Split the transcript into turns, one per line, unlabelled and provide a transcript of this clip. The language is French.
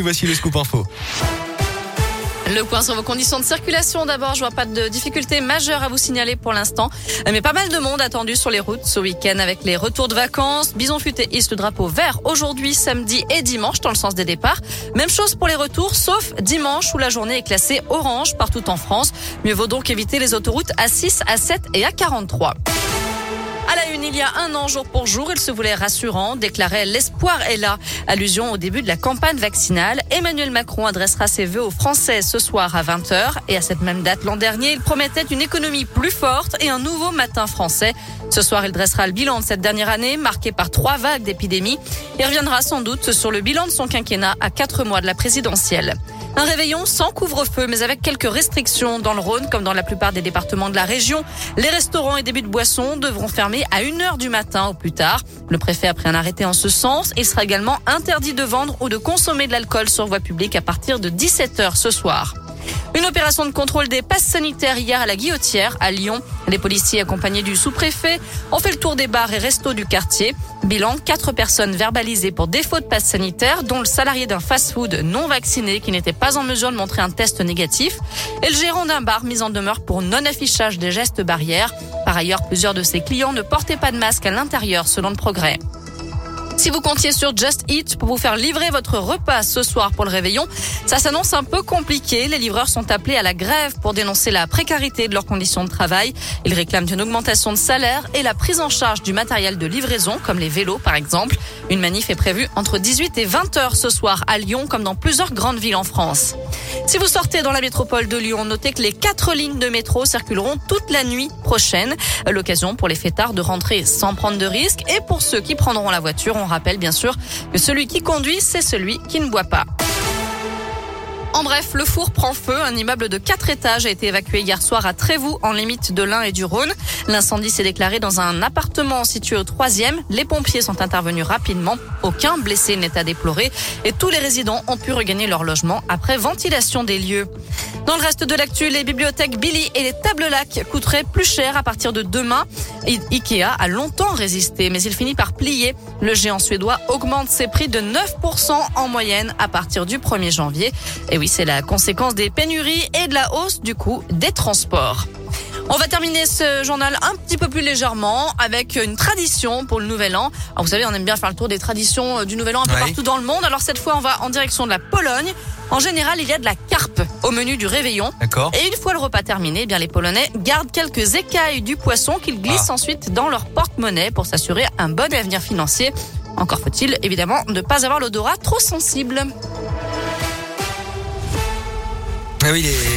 voici le scoop info.
Le point sur vos conditions de circulation. D'abord, je vois pas de difficultés majeures à vous signaler pour l'instant. Mais pas mal de monde attendu sur les routes ce week-end avec les retours de vacances. Bison futé hisse le drapeau vert aujourd'hui, samedi et dimanche dans le sens des départs. Même chose pour les retours, sauf dimanche où la journée est classée orange partout en France. Mieux vaut donc éviter les autoroutes à 6, à 7 et à 43. Il y a un an, jour pour jour, il se voulait rassurant, déclarait l'espoir est là. Allusion au début de la campagne vaccinale. Emmanuel Macron adressera ses vœux aux Français ce soir à 20h. Et à cette même date l'an dernier, il promettait une économie plus forte et un nouveau matin français. Ce soir, il dressera le bilan de cette dernière année, marquée par trois vagues d'épidémie. et reviendra sans doute sur le bilan de son quinquennat à quatre mois de la présidentielle. Un réveillon sans couvre-feu, mais avec quelques restrictions dans le Rhône, comme dans la plupart des départements de la région. Les restaurants et débits de boissons devront fermer à 1h du matin au plus tard. Le préfet a pris un arrêté en ce sens. Il sera également interdit de vendre ou de consommer de l'alcool sur voie publique à partir de 17h ce soir. Opération de contrôle des passes sanitaires hier à la Guillotière, à Lyon. Les policiers accompagnés du sous-préfet ont fait le tour des bars et restos du quartier. Bilan, quatre personnes verbalisées pour défaut de passe sanitaire, dont le salarié d'un fast-food non vacciné qui n'était pas en mesure de montrer un test négatif et le gérant d'un bar mis en demeure pour non-affichage des gestes barrières. Par ailleurs, plusieurs de ses clients ne portaient pas de masque à l'intérieur selon le progrès. Si vous comptiez sur Just Eat pour vous faire livrer votre repas ce soir pour le réveillon, ça s'annonce un peu compliqué. Les livreurs sont appelés à la grève pour dénoncer la précarité de leurs conditions de travail. Ils réclament une augmentation de salaire et la prise en charge du matériel de livraison, comme les vélos par exemple. Une manif est prévue entre 18 et 20 heures ce soir à Lyon, comme dans plusieurs grandes villes en France. Si vous sortez dans la métropole de Lyon, notez que les quatre lignes de métro circuleront toute la nuit prochaine. L'occasion pour les fêtards de rentrer sans prendre de risques et pour ceux qui prendront la voiture, on rappelle bien sûr que celui qui conduit, c'est celui qui ne boit pas. En bref, le four prend feu. Un immeuble de quatre étages a été évacué hier soir à Trévoux, en limite de l'Ain et du Rhône. L'incendie s'est déclaré dans un appartement situé au troisième. Les pompiers sont intervenus rapidement. Aucun blessé n'est à déplorer et tous les résidents ont pu regagner leur logement après ventilation des lieux. Dans le reste de l'actu, les bibliothèques Billy et les tables lacs coûteraient plus cher à partir de demain. Ikea a longtemps résisté, mais il finit par plier. Le géant suédois augmente ses prix de 9% en moyenne à partir du 1er janvier. Oui, c'est la conséquence des pénuries et de la hausse du coût des transports. On va terminer ce journal un petit peu plus légèrement avec une tradition pour le Nouvel An. Alors vous savez, on aime bien faire le tour des traditions euh, du Nouvel An un peu partout dans le monde. Alors cette fois, on va en direction de la Pologne. En général, il y a de la carpe au menu du réveillon.
D'accord.
Et une fois le repas terminé, eh bien les Polonais gardent quelques écailles du poisson qu'ils glissent
Ah.
ensuite dans leur porte-monnaie pour s'assurer un bon avenir financier. Encore faut-il évidemment ne pas avoir l'odorat trop sensible.
Oui, les...